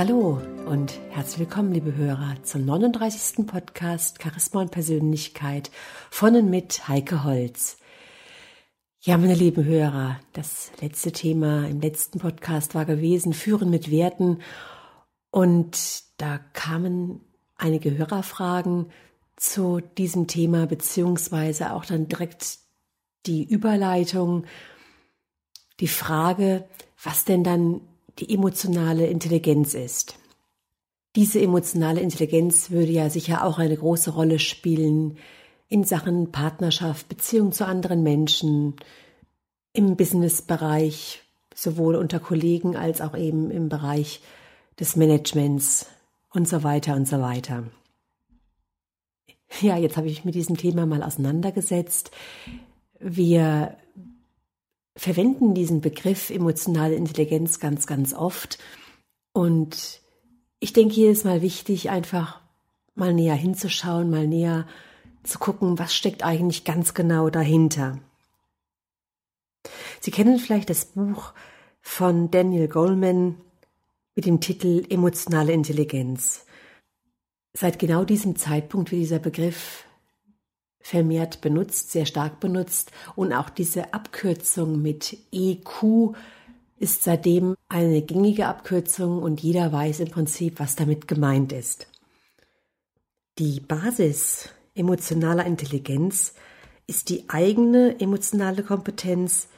Hallo und herzlich willkommen, liebe Hörer, zum 39. Podcast Charisma und Persönlichkeit von und mit Heike Holz. Ja, meine lieben Hörer, das letzte Thema im letzten Podcast war gewesen, Führen mit Werten. Und da kamen einige Hörerfragen zu diesem Thema, beziehungsweise auch dann direkt die Überleitung, die Frage, was denn dann die emotionale Intelligenz ist. Diese emotionale Intelligenz würde ja sicher auch eine große Rolle spielen in Sachen Partnerschaft, Beziehung zu anderen Menschen, im Businessbereich, sowohl unter Kollegen als auch eben im Bereich des Managements und so weiter und so weiter. Ja, jetzt habe ich mich mit diesem Thema mal auseinandergesetzt. Wir verwenden diesen Begriff emotionale Intelligenz ganz, ganz oft. Und ich denke, hier ist mal wichtig, einfach mal näher hinzuschauen, mal näher zu gucken, was steckt eigentlich ganz genau dahinter. Sie kennen vielleicht das Buch von Daniel Goleman mit dem Titel Emotionale Intelligenz. Seit genau diesem Zeitpunkt wird dieser Begriff vermehrt benutzt, sehr stark benutzt. Und auch diese Abkürzung mit EQ ist seitdem eine gängige Abkürzung und jeder weiß im Prinzip, was damit gemeint ist. Die Basis emotionaler Intelligenz ist die eigene emotionale Kompetenz,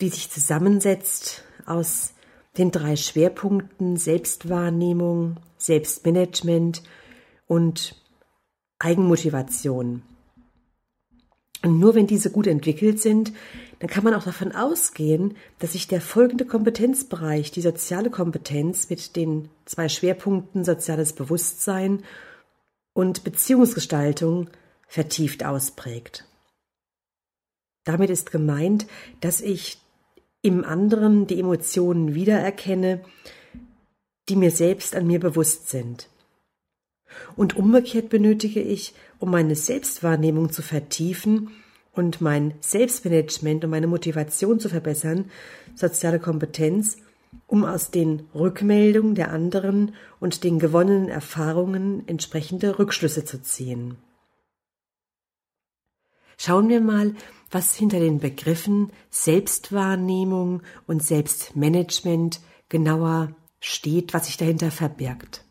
die sich zusammensetzt aus den drei Schwerpunkten Selbstwahrnehmung, Selbstmanagement und Eigenmotivation. Und nur wenn diese gut entwickelt sind, dann kann man auch davon ausgehen, dass sich der folgende Kompetenzbereich, die soziale Kompetenz mit den zwei Schwerpunkten soziales Bewusstsein und Beziehungsgestaltung vertieft ausprägt. Damit ist gemeint, dass ich im anderen die Emotionen wiedererkenne, die mir selbst an mir bewusst sind. Und umgekehrt benötige ich, um meine Selbstwahrnehmung zu vertiefen und mein Selbstmanagement und meine Motivation zu verbessern, soziale Kompetenz, um aus den Rückmeldungen der anderen und den gewonnenen Erfahrungen entsprechende Rückschlüsse zu ziehen. Schauen wir mal, was hinter den Begriffen Selbstwahrnehmung und Selbstmanagement genauer steht, was sich dahinter verbirgt.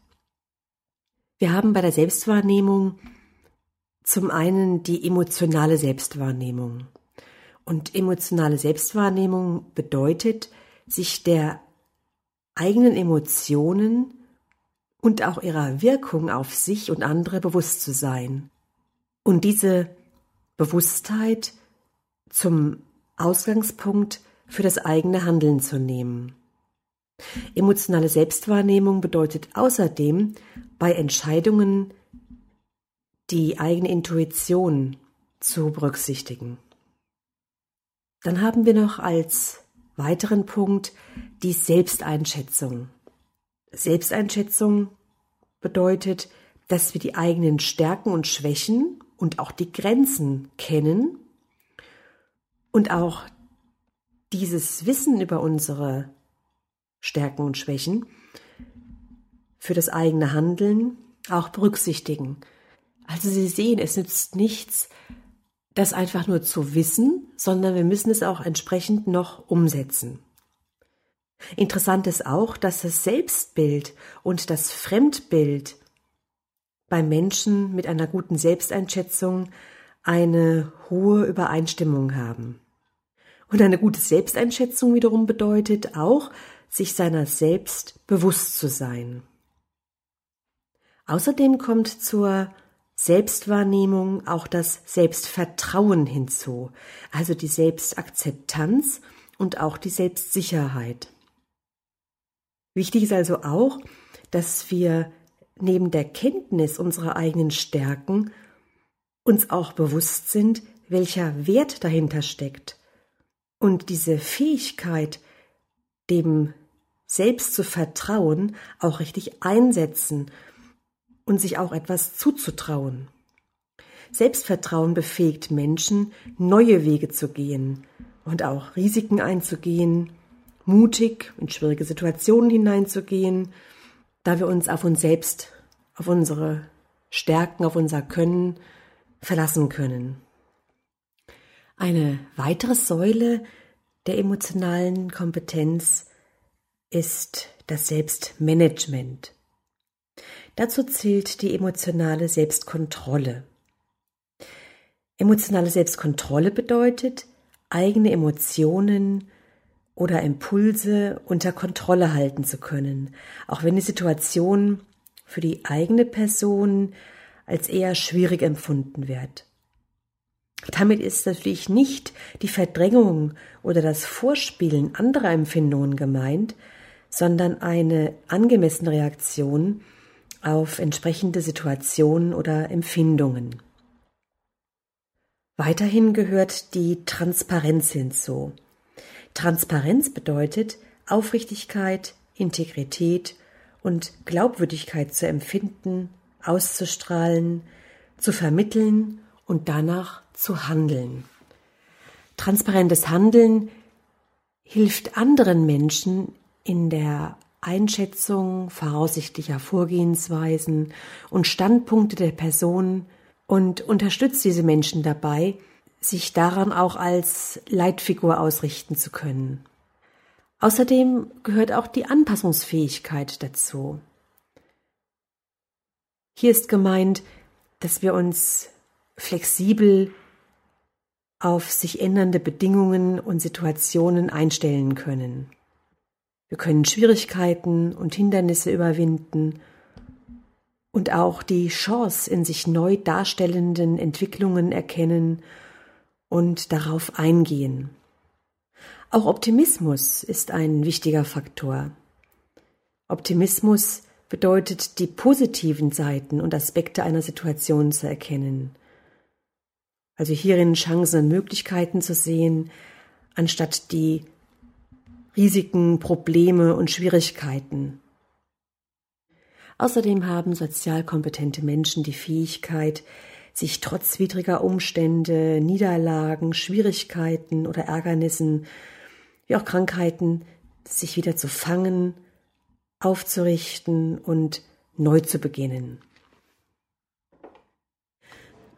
Wir haben bei der Selbstwahrnehmung zum einen die emotionale Selbstwahrnehmung. Und emotionale Selbstwahrnehmung bedeutet, sich der eigenen Emotionen und auch ihrer Wirkung auf sich und andere bewusst zu sein. Und diese Bewusstheit zum Ausgangspunkt für das eigene Handeln zu nehmen. Emotionale Selbstwahrnehmung bedeutet außerdem, bei Entscheidungen die eigene Intuition zu berücksichtigen. Dann haben wir noch als weiteren Punkt die Selbsteinschätzung. Selbsteinschätzung bedeutet, dass wir die eigenen Stärken und Schwächen und auch die Grenzen kennen und auch dieses Wissen über unsere Stärken und Schwächen für das eigene Handeln auch berücksichtigen. Also Sie sehen, es nützt nichts, das einfach nur zu wissen, sondern wir müssen es auch entsprechend noch umsetzen. Interessant ist auch, dass das Selbstbild und das Fremdbild bei Menschen mit einer guten Selbsteinschätzung eine hohe Übereinstimmung haben. Und eine gute Selbsteinschätzung wiederum bedeutet auch, sich seiner selbst bewusst zu sein. Außerdem kommt zur Selbstwahrnehmung auch das Selbstvertrauen hinzu, also die Selbstakzeptanz und auch die Selbstsicherheit. Wichtig ist also auch, dass wir neben der Kenntnis unserer eigenen Stärken uns auch bewusst sind, welcher Wert dahinter steckt. Und diese Fähigkeit, dem selbst zu vertrauen, auch richtig einsetzen und sich auch etwas zuzutrauen. Selbstvertrauen befähigt Menschen, neue Wege zu gehen und auch Risiken einzugehen, mutig in schwierige Situationen hineinzugehen, da wir uns auf uns selbst, auf unsere Stärken, auf unser Können verlassen können. Eine weitere Säule der emotionalen Kompetenz ist das Selbstmanagement. Dazu zählt die emotionale Selbstkontrolle. Emotionale Selbstkontrolle bedeutet, eigene Emotionen oder Impulse unter Kontrolle halten zu können, auch wenn die Situation für die eigene Person als eher schwierig empfunden wird. Damit ist natürlich nicht die Verdrängung oder das Vorspielen anderer Empfindungen gemeint, sondern eine angemessene Reaktion auf entsprechende Situationen oder Empfindungen. Weiterhin gehört die Transparenz hinzu. Transparenz bedeutet Aufrichtigkeit, Integrität und Glaubwürdigkeit zu empfinden, auszustrahlen, zu vermitteln und danach zu handeln. Transparentes Handeln hilft anderen Menschen in der Einschätzung voraussichtlicher Vorgehensweisen und Standpunkte der Person und unterstützt diese Menschen dabei, sich daran auch als Leitfigur ausrichten zu können. Außerdem gehört auch die Anpassungsfähigkeit dazu. Hier ist gemeint, dass wir uns flexibel auf sich ändernde Bedingungen und Situationen einstellen können. Wir können Schwierigkeiten und Hindernisse überwinden und auch die Chance in sich neu darstellenden Entwicklungen erkennen und darauf eingehen. Auch Optimismus ist ein wichtiger Faktor. Optimismus bedeutet, die positiven Seiten und Aspekte einer Situation zu erkennen. Also hierin Chancen und Möglichkeiten zu sehen, anstatt die Risiken, Probleme und Schwierigkeiten. Außerdem haben sozial kompetente Menschen die Fähigkeit, sich trotz widriger Umstände, Niederlagen, Schwierigkeiten oder Ärgernissen, wie auch Krankheiten, sich wieder zu fangen, aufzurichten und neu zu beginnen.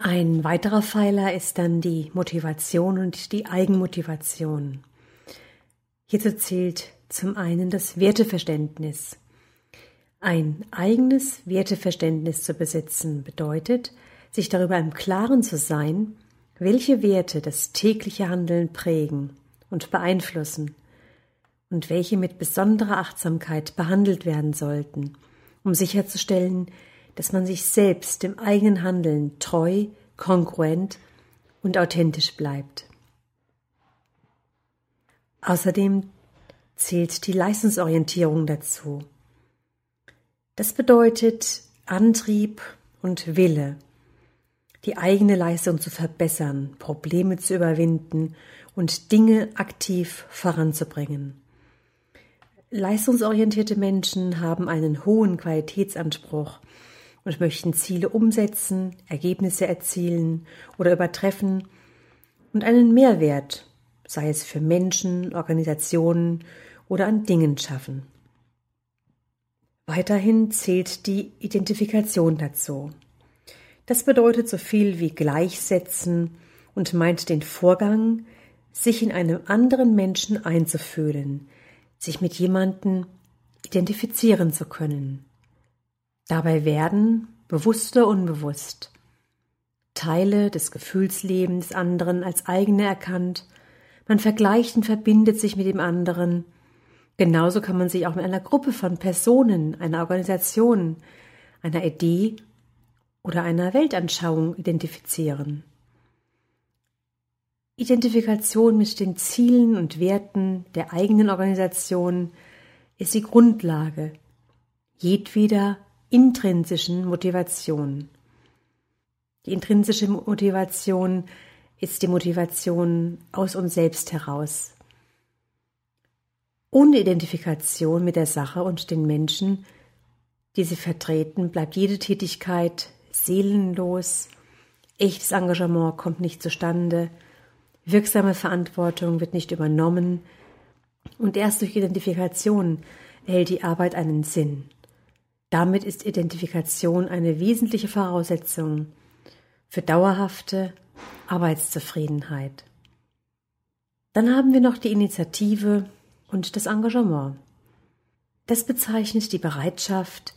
Ein weiterer Pfeiler ist dann die Motivation und die Eigenmotivation. Hierzu zählt zum einen das Werteverständnis. Ein eigenes Werteverständnis zu besitzen bedeutet, sich darüber im Klaren zu sein, welche Werte das tägliche Handeln prägen und beeinflussen und welche mit besonderer Achtsamkeit behandelt werden sollten, um sicherzustellen, dass man sich selbst im eigenen Handeln treu, kongruent und authentisch bleibt. Außerdem zählt die Leistungsorientierung dazu. Das bedeutet Antrieb und Wille, die eigene Leistung zu verbessern, Probleme zu überwinden und Dinge aktiv voranzubringen. Leistungsorientierte Menschen haben einen hohen Qualitätsanspruch und möchten Ziele umsetzen, Ergebnisse erzielen oder übertreffen und einen Mehrwert sei es für Menschen, Organisationen oder an Dingen schaffen. Weiterhin zählt die Identifikation dazu. Das bedeutet so viel wie gleichsetzen und meint den Vorgang, sich in einem anderen Menschen einzufühlen, sich mit jemandem identifizieren zu können. Dabei werden, bewusst oder unbewusst, Teile des Gefühlslebens anderen als eigene erkannt man vergleicht und verbindet sich mit dem anderen. Genauso kann man sich auch mit einer Gruppe von Personen, einer Organisation, einer Idee oder einer Weltanschauung identifizieren. Identifikation mit den Zielen und Werten der eigenen Organisation ist die Grundlage jedweder intrinsischen Motivation. Die intrinsische Motivation ist die Motivation aus uns selbst heraus. Ohne Identifikation mit der Sache und den Menschen, die sie vertreten, bleibt jede Tätigkeit seelenlos, echtes Engagement kommt nicht zustande, wirksame Verantwortung wird nicht übernommen und erst durch Identifikation erhält die Arbeit einen Sinn. Damit ist Identifikation eine wesentliche Voraussetzung für dauerhafte Arbeitszufriedenheit. Dann haben wir noch die Initiative und das Engagement. Das bezeichnet die Bereitschaft,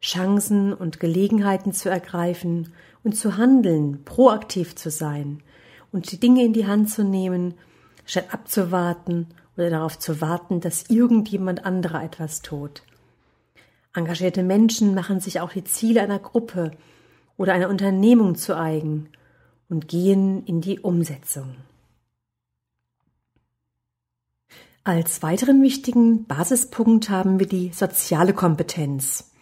Chancen und Gelegenheiten zu ergreifen und zu handeln, proaktiv zu sein und die Dinge in die Hand zu nehmen, statt abzuwarten oder darauf zu warten, dass irgendjemand anderer etwas tut. Engagierte Menschen machen sich auch die Ziele einer Gruppe oder einer Unternehmung zu eigen und gehen in die Umsetzung. Als weiteren wichtigen Basispunkt haben wir die soziale Kompetenz.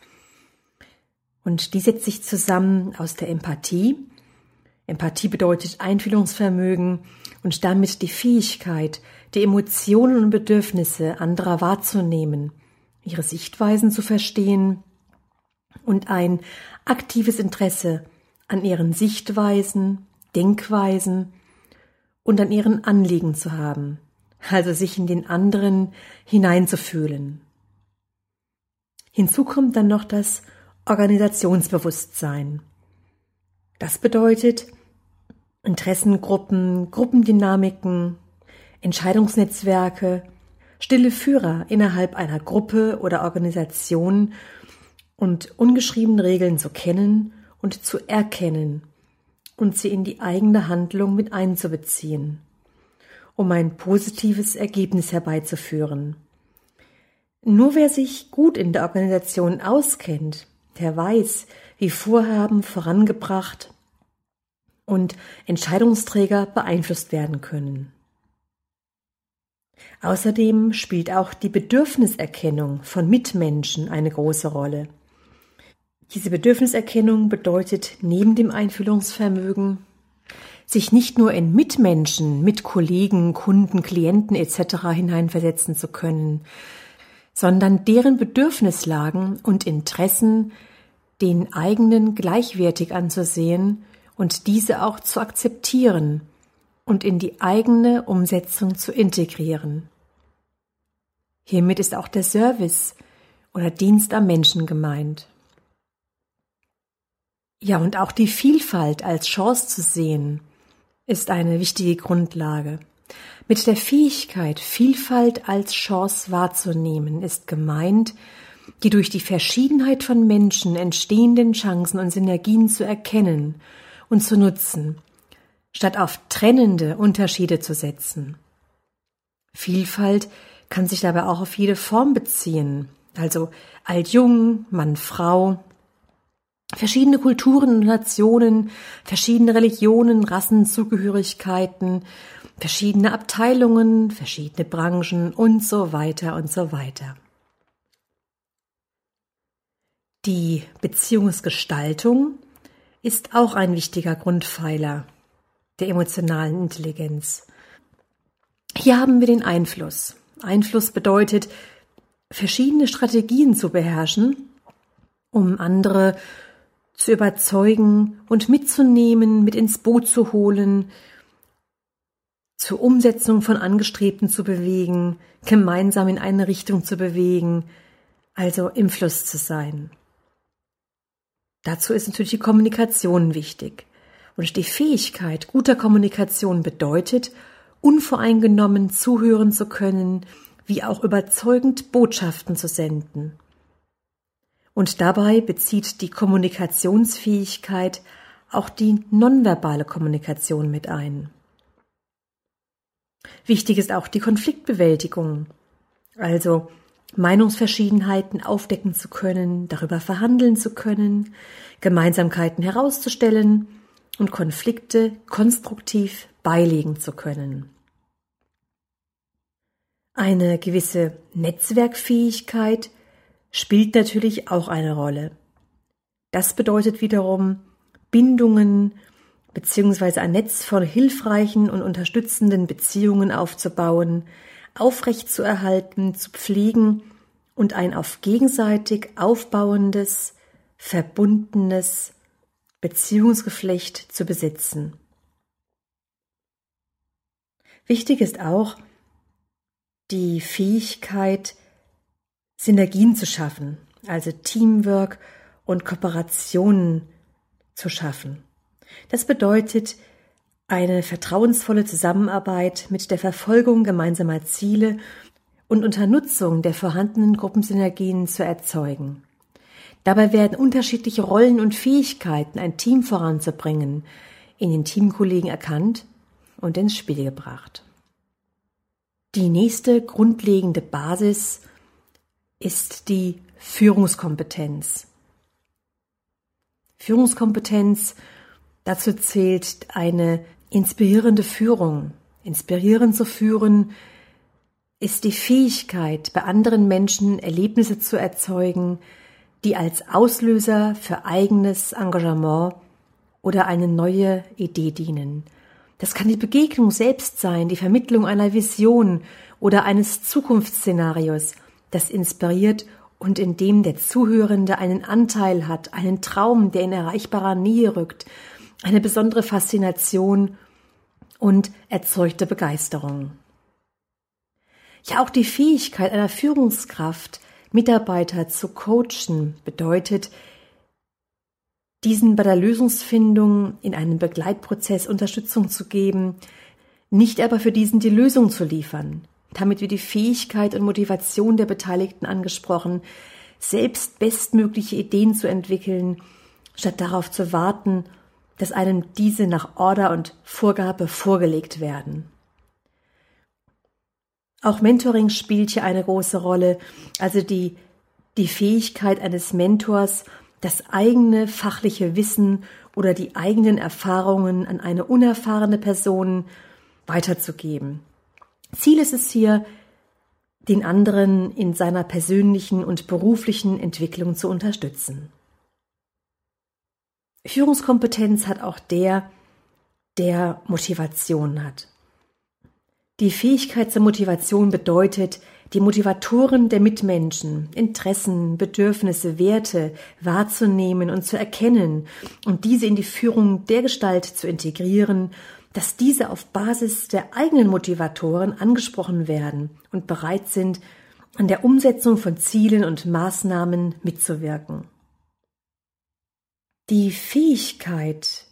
Und die setzt sich zusammen aus der Empathie. Empathie bedeutet Einfühlungsvermögen und damit die Fähigkeit, die Emotionen und Bedürfnisse anderer wahrzunehmen, ihre Sichtweisen zu verstehen und ein aktives Interesse an ihren Sichtweisen, Denkweisen und an ihren Anliegen zu haben also sich in den anderen hineinzufühlen. Hinzu kommt dann noch das Organisationsbewusstsein. Das bedeutet Interessengruppen, Gruppendynamiken, Entscheidungsnetzwerke, stille Führer innerhalb einer Gruppe oder Organisation und ungeschriebene Regeln zu kennen und zu erkennen und sie in die eigene Handlung mit einzubeziehen um ein positives Ergebnis herbeizuführen. Nur wer sich gut in der Organisation auskennt, der weiß, wie Vorhaben vorangebracht und Entscheidungsträger beeinflusst werden können. Außerdem spielt auch die Bedürfniserkennung von Mitmenschen eine große Rolle. Diese Bedürfniserkennung bedeutet neben dem Einfühlungsvermögen sich nicht nur in Mitmenschen, mit Kollegen, Kunden, Klienten etc. hineinversetzen zu können, sondern deren Bedürfnislagen und Interessen den eigenen gleichwertig anzusehen und diese auch zu akzeptieren und in die eigene Umsetzung zu integrieren. Hiermit ist auch der Service oder Dienst am Menschen gemeint. Ja, und auch die Vielfalt als Chance zu sehen, ist eine wichtige Grundlage. Mit der Fähigkeit, Vielfalt als Chance wahrzunehmen, ist gemeint, die durch die Verschiedenheit von Menschen entstehenden Chancen und Synergien zu erkennen und zu nutzen, statt auf trennende Unterschiede zu setzen. Vielfalt kann sich dabei auch auf jede Form beziehen, also alt-jung, Mann-Frau, verschiedene Kulturen und Nationen, verschiedene Religionen, Rassen, Zugehörigkeiten, verschiedene Abteilungen, verschiedene Branchen und so weiter und so weiter. Die Beziehungsgestaltung ist auch ein wichtiger Grundpfeiler der emotionalen Intelligenz. Hier haben wir den Einfluss. Einfluss bedeutet, verschiedene Strategien zu beherrschen, um andere zu überzeugen und mitzunehmen, mit ins Boot zu holen, zur Umsetzung von Angestrebten zu bewegen, gemeinsam in eine Richtung zu bewegen, also im Fluss zu sein. Dazu ist natürlich die Kommunikation wichtig. Und die Fähigkeit guter Kommunikation bedeutet, unvoreingenommen zuhören zu können, wie auch überzeugend Botschaften zu senden. Und dabei bezieht die Kommunikationsfähigkeit auch die nonverbale Kommunikation mit ein. Wichtig ist auch die Konfliktbewältigung, also Meinungsverschiedenheiten aufdecken zu können, darüber verhandeln zu können, Gemeinsamkeiten herauszustellen und Konflikte konstruktiv beilegen zu können. Eine gewisse Netzwerkfähigkeit spielt natürlich auch eine Rolle. Das bedeutet wiederum, Bindungen beziehungsweise ein Netz von hilfreichen und unterstützenden Beziehungen aufzubauen, aufrechtzuerhalten, zu pflegen und ein auf gegenseitig aufbauendes, verbundenes Beziehungsgeflecht zu besitzen. Wichtig ist auch die Fähigkeit, Synergien zu schaffen, also Teamwork und Kooperationen zu schaffen. Das bedeutet eine vertrauensvolle Zusammenarbeit mit der Verfolgung gemeinsamer Ziele und unter Nutzung der vorhandenen Gruppensynergien zu erzeugen. Dabei werden unterschiedliche Rollen und Fähigkeiten, ein Team voranzubringen, in den Teamkollegen erkannt und ins Spiel gebracht. Die nächste grundlegende Basis ist die Führungskompetenz. Führungskompetenz, dazu zählt eine inspirierende Führung. Inspirierend zu führen ist die Fähigkeit, bei anderen Menschen Erlebnisse zu erzeugen, die als Auslöser für eigenes Engagement oder eine neue Idee dienen. Das kann die Begegnung selbst sein, die Vermittlung einer Vision oder eines Zukunftsszenarios, das inspiriert und in dem der Zuhörende einen Anteil hat, einen Traum, der in erreichbarer Nähe rückt, eine besondere Faszination und erzeugte Begeisterung. Ja, auch die Fähigkeit einer Führungskraft, Mitarbeiter zu coachen, bedeutet, diesen bei der Lösungsfindung in einem Begleitprozess Unterstützung zu geben, nicht aber für diesen die Lösung zu liefern. Damit wird die Fähigkeit und Motivation der Beteiligten angesprochen, selbst bestmögliche Ideen zu entwickeln, statt darauf zu warten, dass einem diese nach Order und Vorgabe vorgelegt werden. Auch Mentoring spielt hier eine große Rolle, also die, die Fähigkeit eines Mentors, das eigene fachliche Wissen oder die eigenen Erfahrungen an eine unerfahrene Person weiterzugeben. Ziel ist es hier, den anderen in seiner persönlichen und beruflichen Entwicklung zu unterstützen. Führungskompetenz hat auch der, der Motivation hat. Die Fähigkeit zur Motivation bedeutet, die Motivatoren der Mitmenschen, Interessen, Bedürfnisse, Werte wahrzunehmen und zu erkennen und diese in die Führung der Gestalt zu integrieren, dass diese auf Basis der eigenen Motivatoren angesprochen werden und bereit sind, an der Umsetzung von Zielen und Maßnahmen mitzuwirken. Die Fähigkeit,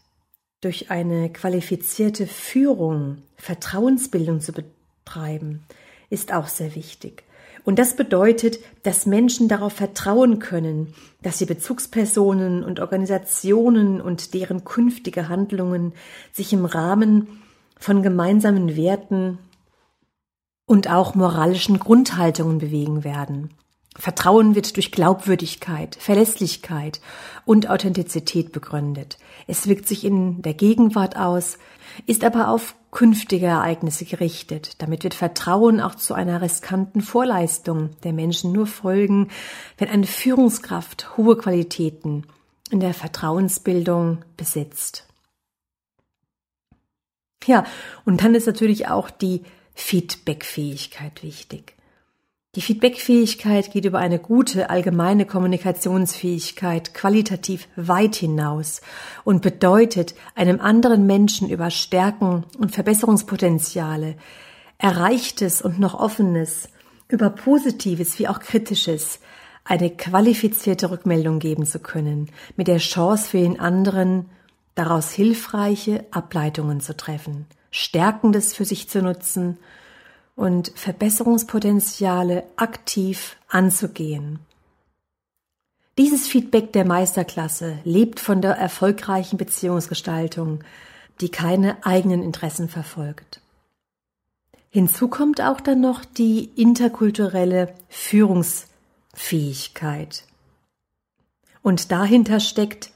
durch eine qualifizierte Führung Vertrauensbildung zu betreiben, ist auch sehr wichtig. Und das bedeutet, dass Menschen darauf vertrauen können, dass sie Bezugspersonen und Organisationen und deren künftige Handlungen sich im Rahmen von gemeinsamen Werten und auch moralischen Grundhaltungen bewegen werden. Vertrauen wird durch Glaubwürdigkeit, Verlässlichkeit und Authentizität begründet. Es wirkt sich in der Gegenwart aus, ist aber auf künftige Ereignisse gerichtet. Damit wird Vertrauen auch zu einer riskanten Vorleistung der Menschen nur folgen, wenn eine Führungskraft hohe Qualitäten in der Vertrauensbildung besitzt. Ja, und dann ist natürlich auch die Feedbackfähigkeit wichtig. Die Feedbackfähigkeit geht über eine gute allgemeine Kommunikationsfähigkeit qualitativ weit hinaus und bedeutet, einem anderen Menschen über Stärken und Verbesserungspotenziale, Erreichtes und noch Offenes, über Positives wie auch Kritisches, eine qualifizierte Rückmeldung geben zu können, mit der Chance für den anderen, daraus hilfreiche Ableitungen zu treffen, Stärkendes für sich zu nutzen und Verbesserungspotenziale aktiv anzugehen. Dieses Feedback der Meisterklasse lebt von der erfolgreichen Beziehungsgestaltung, die keine eigenen Interessen verfolgt. Hinzu kommt auch dann noch die interkulturelle Führungsfähigkeit. Und dahinter steckt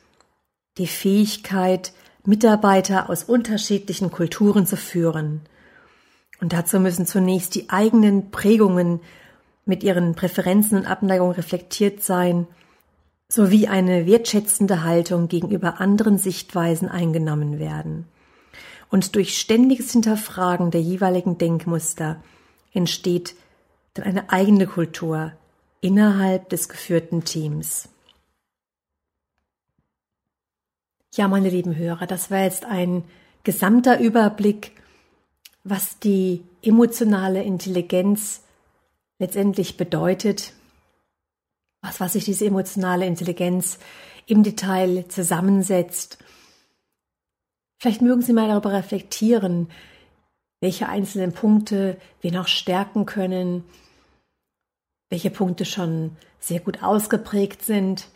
die Fähigkeit, Mitarbeiter aus unterschiedlichen Kulturen zu führen – und dazu müssen zunächst die eigenen Prägungen mit ihren Präferenzen und Abneigungen reflektiert sein, sowie eine wertschätzende Haltung gegenüber anderen Sichtweisen eingenommen werden. Und durch ständiges Hinterfragen der jeweiligen Denkmuster entsteht dann eine eigene Kultur innerhalb des geführten Teams. Ja, meine lieben Hörer, das war jetzt ein gesamter Überblick was die emotionale Intelligenz letztendlich bedeutet, aus was sich diese emotionale Intelligenz im Detail zusammensetzt. Vielleicht mögen Sie mal darüber reflektieren, welche einzelnen Punkte wir noch stärken können, welche Punkte schon sehr gut ausgeprägt sind.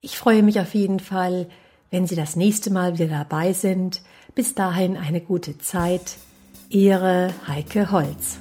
Ich freue mich auf jeden Fall, wenn Sie das nächste Mal wieder dabei sind. Bis dahin eine gute Zeit. Ihre Heike Holz.